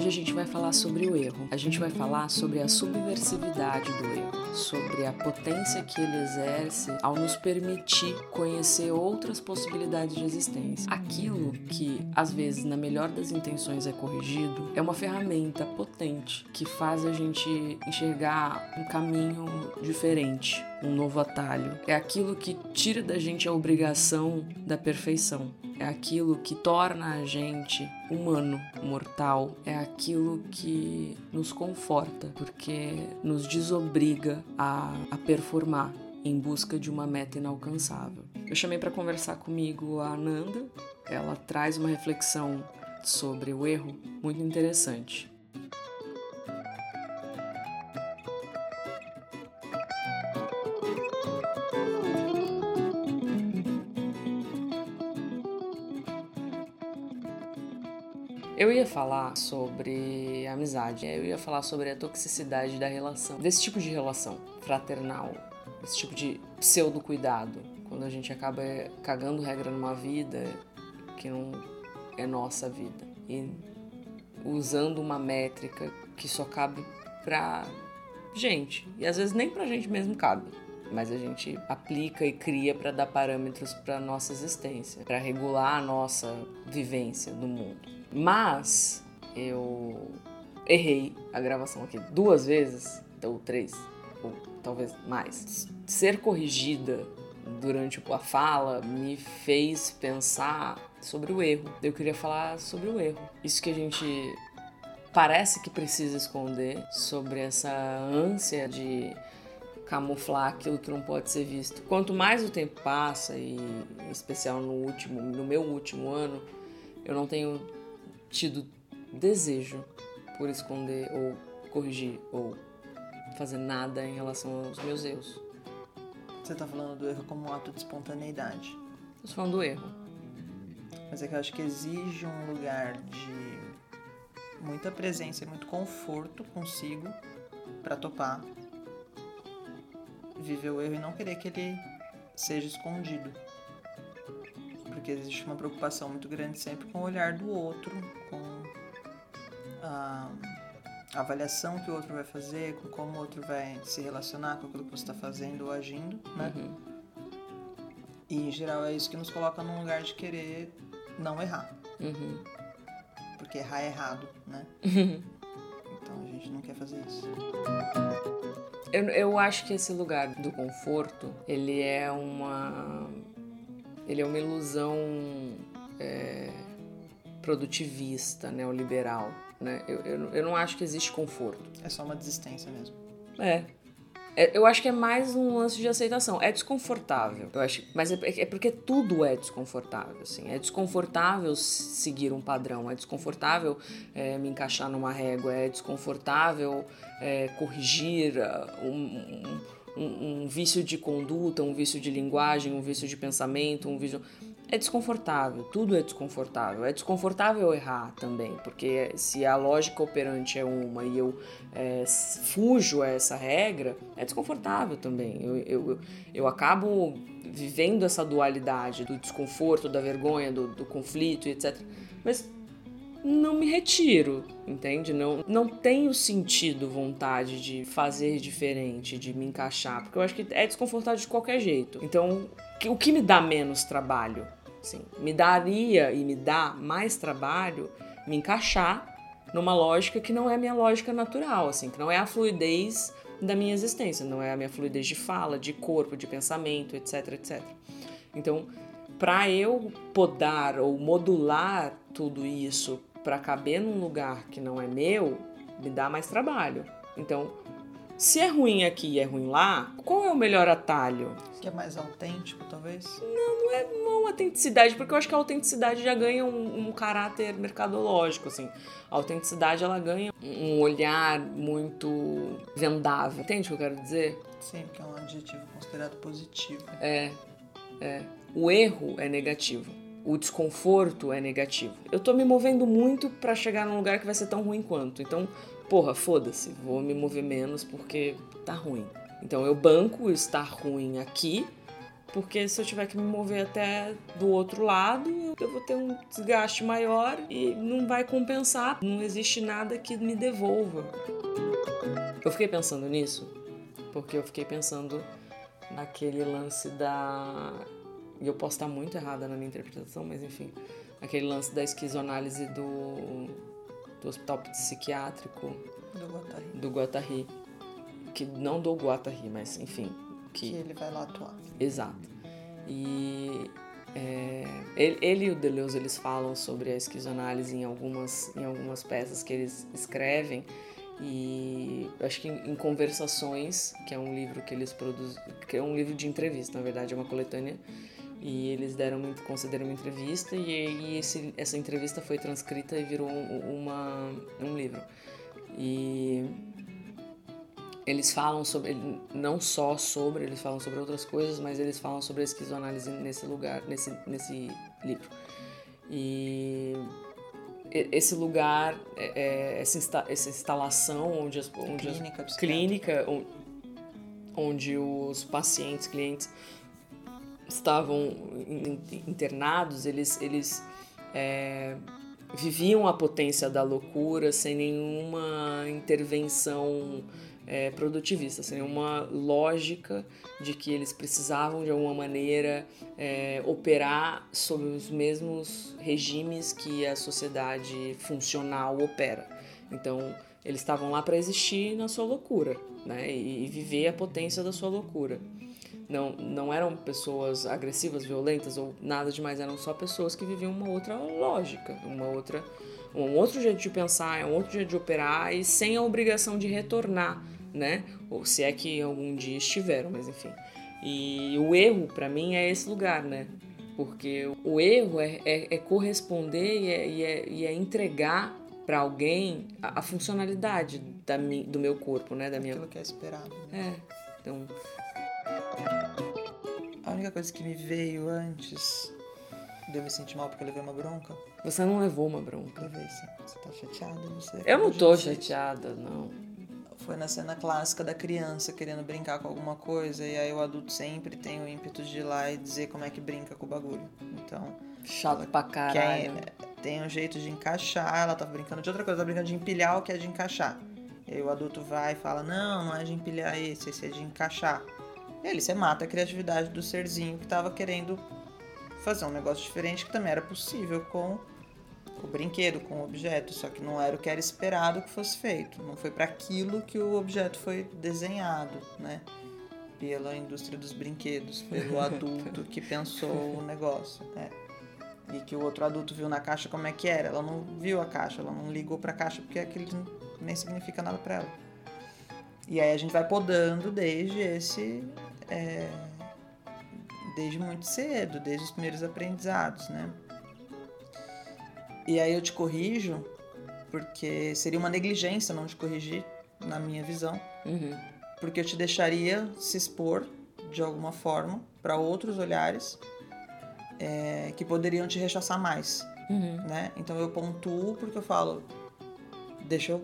Hoje a gente vai falar sobre o erro. A gente vai falar sobre a subversividade do erro, sobre a potência que ele exerce ao nos permitir conhecer outras possibilidades de existência. Aquilo que, às vezes, na melhor das intenções é corrigido, é uma ferramenta potente que faz a gente enxergar um caminho diferente, um novo atalho. É aquilo que tira da gente a obrigação da perfeição é aquilo que torna a gente humano, mortal, é aquilo que nos conforta, porque nos desobriga a, a performar em busca de uma meta inalcançável. Eu chamei para conversar comigo a Ananda, ela traz uma reflexão sobre o erro muito interessante. Eu ia falar sobre amizade, eu ia falar sobre a toxicidade da relação, desse tipo de relação fraternal, esse tipo de pseudo-cuidado, quando a gente acaba cagando regra numa vida que não é nossa vida. E usando uma métrica que só cabe pra gente. E às vezes nem pra gente mesmo cabe mas a gente aplica e cria para dar parâmetros para nossa existência, para regular a nossa vivência no mundo. Mas eu errei a gravação aqui duas vezes, ou três, ou talvez mais. Ser corrigida durante a fala me fez pensar sobre o erro. Eu queria falar sobre o erro. Isso que a gente parece que precisa esconder, sobre essa ânsia de camuflar aquilo que não pode ser visto. Quanto mais o tempo passa, e em especial no último, no meu último ano, eu não tenho tido desejo por esconder ou corrigir ou fazer nada em relação aos meus erros. Você tá falando do erro como um ato de espontaneidade. Eu tô falando do erro. Mas é que eu acho que exige um lugar de muita presença e muito conforto consigo para topar viver o erro e não querer que ele seja escondido porque existe uma preocupação muito grande sempre com o olhar do outro, com a avaliação que o outro vai fazer, com como o outro vai se relacionar com aquilo que você está fazendo ou agindo, né? Uhum. E em geral é isso que nos coloca num lugar de querer não errar. Uhum. Porque errar é errado, né? Uhum. Então a gente não quer fazer isso. Eu, eu acho que esse lugar do conforto, ele é uma ele é uma ilusão é, produtivista, neoliberal. Né? Eu, eu, eu não acho que existe conforto. É só uma desistência mesmo. É. é eu acho que é mais um lance de aceitação. É desconfortável, eu acho, mas é, é porque tudo é desconfortável. Assim. É desconfortável seguir um padrão, é desconfortável é, me encaixar numa régua, é desconfortável é, corrigir uh, um, um um, um, vício de conduta, um vício de linguagem, um vício de pensamento, um vício. É desconfortável, tudo é desconfortável. É desconfortável errar também, porque se a lógica operante é uma e eu é, fujo a essa regra, é desconfortável também. Eu, eu, eu acabo vivendo essa dualidade do desconforto, da vergonha, do, do conflito, etc. Mas não me retiro, entende? Não, não tenho sentido vontade de fazer diferente, de me encaixar, porque eu acho que é desconfortável de qualquer jeito. Então, o que me dá menos trabalho? Assim, me daria e me dá mais trabalho me encaixar numa lógica que não é a minha lógica natural, assim, que não é a fluidez da minha existência, não é a minha fluidez de fala, de corpo, de pensamento, etc, etc. Então, para eu podar ou modular tudo isso para caber num lugar que não é meu, me dá mais trabalho. Então, se é ruim aqui e é ruim lá, qual é o melhor atalho? Que é mais autêntico, talvez? Não, não é uma autenticidade, porque eu acho que a autenticidade já ganha um, um caráter mercadológico, assim. A autenticidade, ela ganha um olhar muito vendável. Entende o que eu quero dizer? Sim, porque é um adjetivo considerado positivo. É, é. O erro é negativo o desconforto é negativo. Eu tô me movendo muito para chegar num lugar que vai ser tão ruim quanto. Então, porra, foda-se, vou me mover menos porque tá ruim. Então eu banco estar ruim aqui porque se eu tiver que me mover até do outro lado, eu vou ter um desgaste maior e não vai compensar. Não existe nada que me devolva. Eu fiquei pensando nisso, porque eu fiquei pensando naquele lance da. E eu posso estar muito errada na minha interpretação, mas enfim. Aquele lance da esquizoanálise do, do hospital psiquiátrico Do Guattari. do Guattari. Que não do Guattari, mas enfim. Que ele vai lá atuar. Exato. E é, ele, ele e o Deleuze eles falam sobre a esquizoanálise em algumas, em algumas peças que eles escrevem. E eu acho que em, em Conversações, que é um livro que eles produzem, que é um livro de entrevista, na verdade, é uma coletânea. E eles deram uma, concederam uma entrevista e, e esse, essa entrevista foi transcrita e virou um- uma, um livro. E eles falam sobre não só sobre eles falam sobre outras coisas mas eles falam sobre a esquizoanálise nesse lugar nesse nesse livro e esse lugar é- é, essa, insta- essa instalação onde as, onde as- Clínica psiquiátrica. clínica on- onde os pacientes clientes estavam in- in- internados eles eles é, viviam a potência da loucura sem nenhuma intervenção é, produtivista, sem nenhuma lógica de que eles precisavam de alguma maneira é, operar sob os mesmos regimes que a sociedade funcional opera. Então, eles estavam lá para existir na sua loucura, né? E, e viver a potência da sua loucura. Não, não eram pessoas agressivas, violentas ou nada demais, eram só pessoas que viviam uma outra lógica, uma outra, um outro jeito de pensar, um outro jeito de operar e sem a obrigação de retornar, né? Ou se é que algum dia estiveram, mas enfim. E o erro, para mim, é esse lugar, né? Porque o erro é, é, é corresponder e é, e é, e é entregar para alguém a, a funcionalidade da mi, do meu corpo, né? Da minha Aquilo que é esperado. né? é, então. A única coisa que me veio antes de eu me sentir mal porque eu levei uma bronca, Você não levou uma bronca. levei sim. Você tá chateada? Você Eu não tô chateada, não. Foi na cena clássica da criança querendo brincar com alguma coisa e aí o adulto sempre tem o ímpeto de ir lá e dizer como é que brinca com o bagulho. Então, Chato pra caralho. tem um jeito de encaixar, ela tava brincando de outra coisa, ela tá brincando de empilhar o que é de encaixar. E aí o adulto vai e fala, não, não é de empilhar esse, esse é de encaixar. E aí você mata a criatividade do serzinho que tava querendo fazer um negócio diferente que também era possível com o brinquedo, com o objeto, só que não era o que era esperado que fosse feito. Não foi para aquilo que o objeto foi desenhado, né? Pela indústria dos brinquedos, pelo adulto que pensou o negócio, né? E que o outro adulto viu na caixa como é que era. Ela não viu a caixa, ela não ligou pra caixa porque aquilo nem significa nada pra ela. E aí a gente vai podando desde esse. É, desde muito cedo, desde os primeiros aprendizados, né? E aí eu te corrijo, porque seria uma negligência não te corrigir, na minha visão, Uhum. porque eu te deixaria se expor de alguma forma para outros olhares é, que poderiam te rechaçar mais, Uhum. né? Então eu pontuo porque eu falo, deixa eu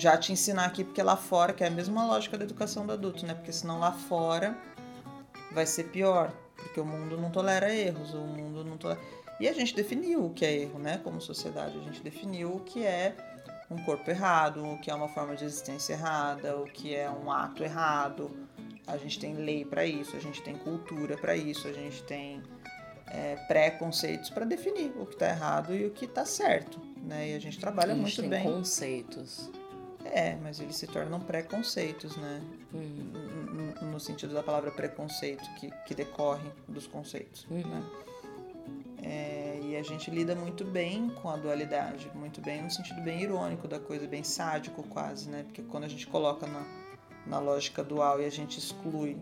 já te ensinar aqui, porque lá fora, que é a mesma lógica da educação do adulto, né? Porque senão lá fora vai ser pior, porque o mundo não tolera erros, o mundo não tolera... E a gente definiu o que é erro, né? Como sociedade, a gente definiu o que é um corpo errado, o que é uma forma de existência errada, o que é um ato errado. A gente tem lei para isso, a gente tem cultura para isso, a gente tem é, preconceitos para definir o que está errado e o que está certo, né? E a gente trabalha A gente muito tem bem. conceitos. É, mas eles se tornam preconceitos, né? Uhum. No sentido da palavra preconceito, que, que decorre dos conceitos, Uhum. né? É, e a gente lida muito bem com a dualidade, muito bem no sentido bem irônico da coisa, bem sádico quase, né? Porque quando a gente coloca na, na lógica dual e a gente exclui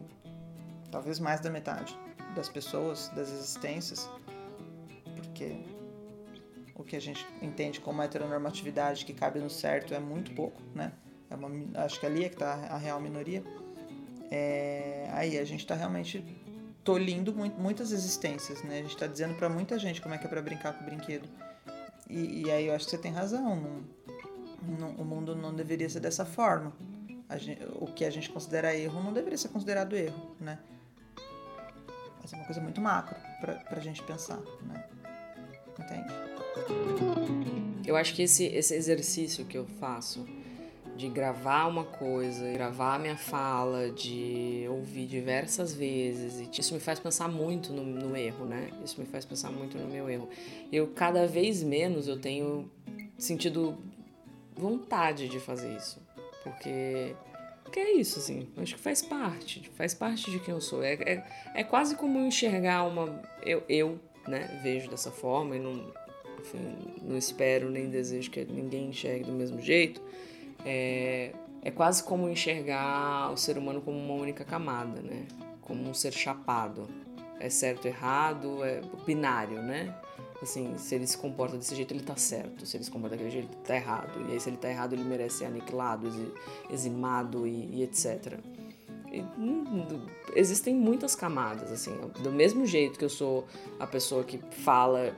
talvez mais da metade das pessoas, das existências, porque o que a gente entende como heteronormatividade que cabe no certo é muito pouco, né? É uma, acho que ali é que está a real minoria. É, aí a gente está realmente tolindo mu- muitas existências, né? A gente está dizendo para muita gente como é que é para brincar com o brinquedo. E, e aí eu acho que você tem razão. não- não- o mundo não deveria ser dessa forma. A gen- o que a gente considera erro não deveria ser considerado erro, né? Mas é uma coisa muito macro pra, pra gente pensar, né? Entende? Eu acho que esse, esse exercício que eu faço de gravar uma coisa, gravar a minha fala, de ouvir diversas vezes. E isso me faz pensar muito no, no, erro, né? Isso me faz pensar muito no meu erro. Eu cada vez menos eu tenho sentido vontade de fazer isso, porque porque é isso, assim. Acho que faz parte, faz parte de quem eu sou. É, é, é quase como enxergar uma. Eu, eu, né, vejo dessa forma e não, enfim, não espero nem desejo que ninguém enxergue do mesmo jeito é, é quase como enxergar o ser humano como uma única camada, né? Como um ser chapado. É certo, errado, é binário, né? Assim, se ele se comporta desse jeito, ele tá certo. Se ele se comporta daquele jeito, ele tá errado. E aí, se ele tá errado, ele merece ser aniquilado, eximado e, e etc. E, hum, existem muitas camadas, assim. Do mesmo jeito que eu sou a pessoa que fala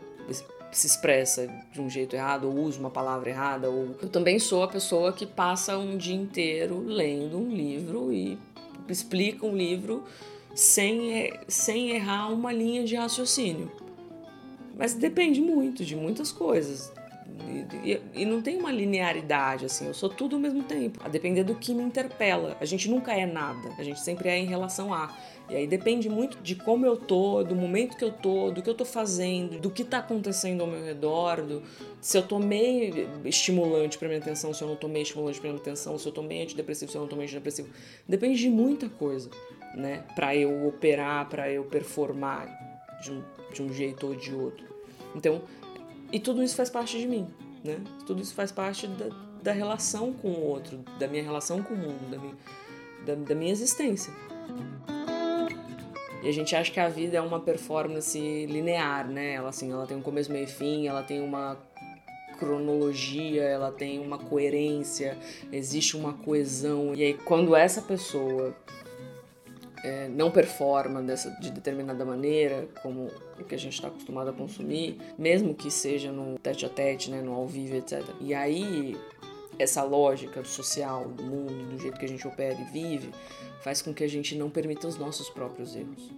se expressa de um jeito errado ou usa uma palavra errada ou eu também sou a pessoa que passa um dia inteiro lendo um livro e explica um livro sem, sem errar uma linha de raciocínio. Mas depende muito de muitas coisas. E, e, não tem uma linearidade, assim, eu sou tudo ao mesmo tempo, a depender do que me interpela. A gente nunca é nada, a gente sempre é em relação a. E aí depende muito de como eu tô, do momento que eu tô, do que eu tô fazendo, do que tá acontecendo ao meu redor, do, se eu tomei estimulante para minha atenção, se eu não tomei estimulante para minha atenção, se eu tomei antidepressivo, se eu não tomei antidepressivo. Depende de muita coisa, né? Para eu operar, para eu performar de um, de um jeito ou de outro. Então, e tudo isso faz parte de mim, né? Tudo isso faz parte da, da relação com o outro, da minha relação com o mundo, da minha, da, da minha existência. E a gente acha que a vida é uma performance linear, né? Ela, assim, ela tem um começo, meio e fim, ela tem uma cronologia, ela tem uma coerência, existe uma coesão. E aí, quando essa pessoa é, não performa dessa, de determinada maneira, como o que a gente está acostumado a consumir, mesmo que seja no tete a tete, né, no ao vivo, etc. E aí, essa lógica do social, do mundo, do jeito que a gente opera e vive, faz com que a gente não permita os nossos próprios erros.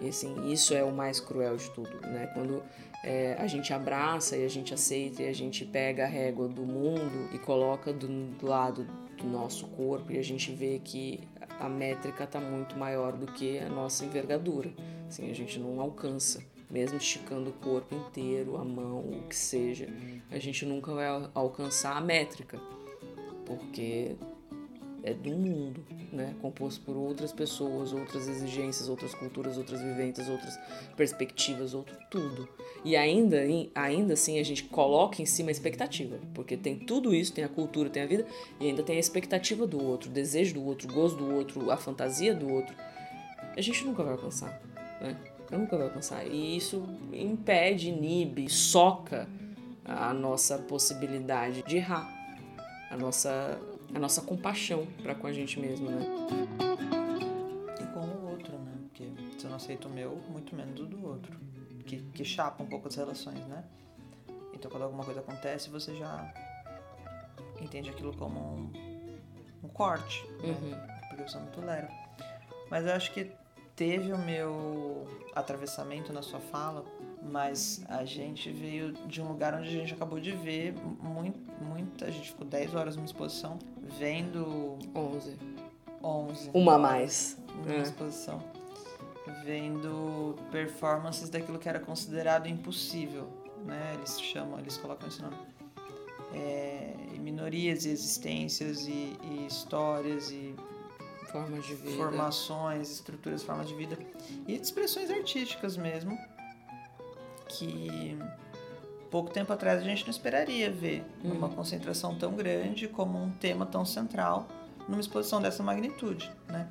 E assim, isso é o mais cruel de tudo, né? Quando é, a gente abraça e a gente aceita e a gente pega a régua do mundo e coloca do, do lado do nosso corpo e a gente vê que a métrica está muito maior do que a nossa envergadura. Assim, a gente não alcança, mesmo esticando o corpo inteiro, a mão, o que seja, a gente nunca vai alcançar a métrica, porque é do mundo, né? Composto por outras pessoas, outras exigências, outras culturas, outras vivências, outras perspectivas, outro tudo. E ainda, ainda assim a gente coloca em cima a expectativa, porque tem tudo isso, tem a cultura, tem a vida, e ainda tem a expectativa do outro, o desejo do outro, o gosto do outro, a fantasia do outro. A gente nunca vai alcançar, né? Nunca vai alcançar. E isso impede, inibe, soca a nossa possibilidade de errar, a nossa a nossa compaixão para com a gente mesmo, né? E com o outro, né? Porque se eu não aceito o meu, muito menos o do outro. Que, que chapa um pouco as relações, né? Então quando alguma coisa acontece, você já entende aquilo como um, um corte, né? Uhum. Porque você não tolera. Mas eu acho que teve o meu atravessamento na sua fala mas a gente veio de um lugar onde a gente acabou de ver muito, muita. A gente ficou 10 horas numa exposição vendo. 11. 11. Uma a mais. Numa é. exposição. Vendo performances daquilo que era considerado impossível, né? Eles chamam, eles colocam esse nome. É, minorias e existências e, e histórias e formas de vida. Formações, estruturas, formas de vida. E expressões artísticas mesmo que pouco tempo atrás a gente não esperaria ver uhum. uma concentração tão grande como um tema tão central numa exposição dessa magnitude, né?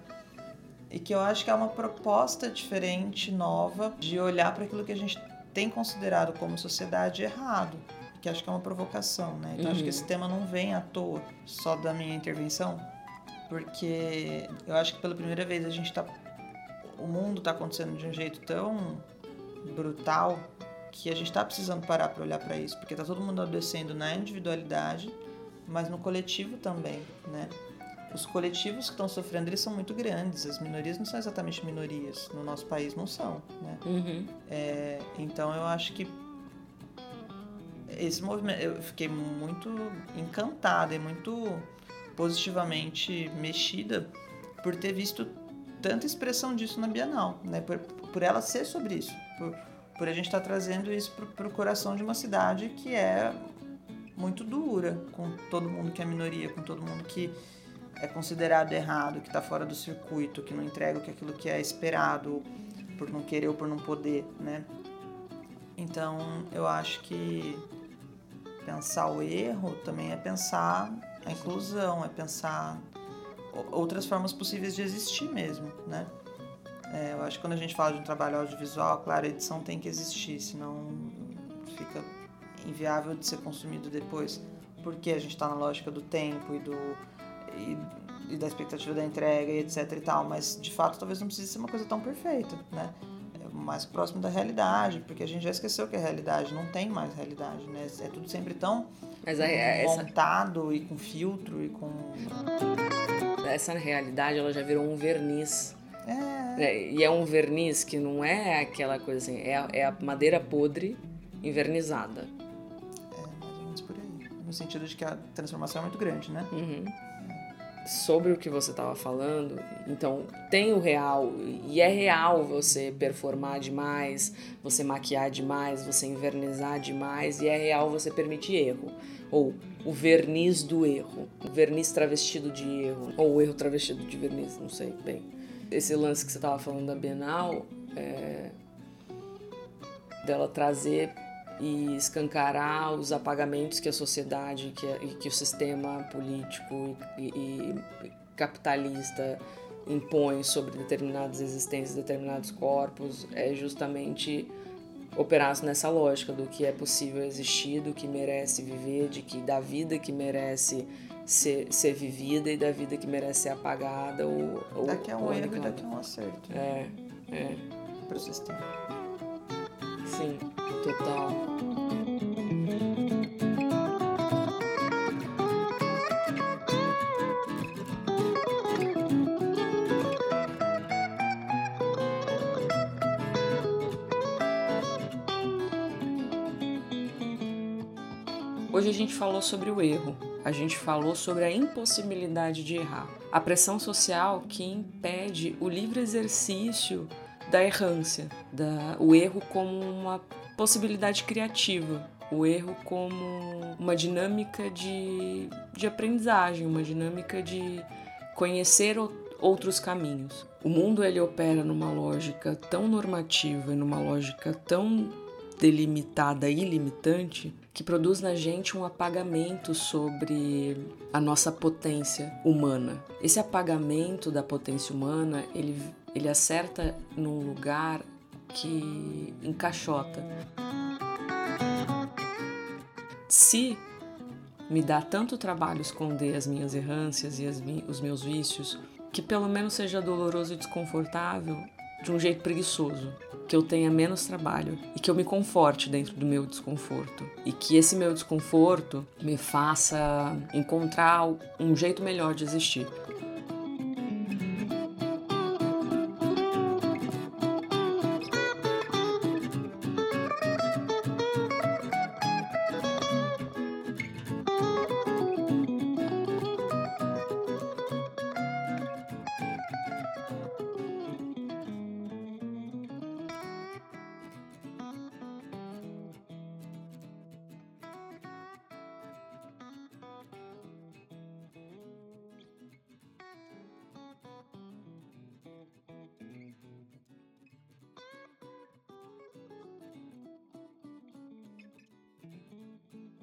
E que eu acho que é uma proposta diferente, nova, de olhar para aquilo que a gente tem considerado como sociedade errado, que acho que é uma provocação, né? Então uhum. acho que uhum. esse tema não vem à toa só da minha intervenção, porque eu acho que pela primeira vez a gente está o mundo está acontecendo de um jeito tão brutal que a gente está precisando parar para olhar para isso, porque está todo mundo adoecendo na individualidade, mas no coletivo também, né? os coletivos que estão sofrendo eles são muito grandes. As minorias não são exatamente minorias. No nosso país não são, né? Uhum. É, então eu acho que esse movimento eu fiquei muito encantada e muito positivamente mexida por ter visto tanta expressão disso na Bienal, né? Por, por ela ser sobre isso, por, por a gente estar tá trazendo isso para o coração de uma cidade que é muito dura com todo mundo que é minoria, com todo mundo que é considerado errado, que está fora do circuito, que não entrega aquilo que é esperado por não querer ou por não poder, né? Então, eu acho que pensar o erro também é pensar a inclusão, é pensar outras formas possíveis de existir mesmo, né? É, eu acho que quando a gente fala de um trabalho audiovisual, claro, a edição tem que existir, senão fica inviável de ser consumido depois, porque a gente está na lógica do tempo e do e, e, da expectativa da entrega e etc e tal, mas de fato talvez não precise ser uma coisa tão perfeita, né? É mais próximo da realidade, porque a gente já esqueceu que é realidade, não tem mais realidade, né? É tudo sempre tão mas é, montado essa... e com filtro e com essa realidade ela já virou um verniz é. É, e é um verniz que não é aquela coisa assim, é a, é a madeira podre invernizada. É, mais ou menos por aí. No sentido de que a transformação é muito grande, né? Uhum sobre o que você estava falando, então tem o real e é real você performar demais, você maquiar demais, você invernizar demais e é real você permitir erro ou o verniz do erro, o verniz travestido de erro ou o erro travestido de verniz, não sei bem. Esse lance que você estava falando da Bienal, é, dela trazer e escancarar os apagamentos que a sociedade que, que o sistema político e, e, capitalista impõe sobre determinadas existências, determinados corpos, é justamente operar nessa lógica do que é possível existir, do que merece viver, de que da vida que merece ser, ser vivida e da vida que merece ser apagada ou, ou daqui a um erro e daqui a um acerto. É, é. Para o sistema. Sim, total. Hoje a gente falou sobre o erro, a gente falou sobre a impossibilidade de errar, a pressão social que impede o livre exercício da errância, da, o erro como uma possibilidade criativa, o erro como uma dinâmica de, de aprendizagem, uma dinâmica de conhecer outros caminhos. O mundo ele opera numa lógica tão normativa numa lógica tão delimitada e limitante que produz na gente um apagamento sobre a nossa potência humana. Esse apagamento da potência humana, ele ele acerta num lugar que encaixota. Se me dá tanto trabalho esconder as minhas errâncias e os meus vícios, que pelo menos seja doloroso e desconfortável de um jeito preguiçoso, que eu tenha menos trabalho e que eu me conforte dentro do meu desconforto e que esse meu desconforto me faça encontrar um jeito melhor de existir.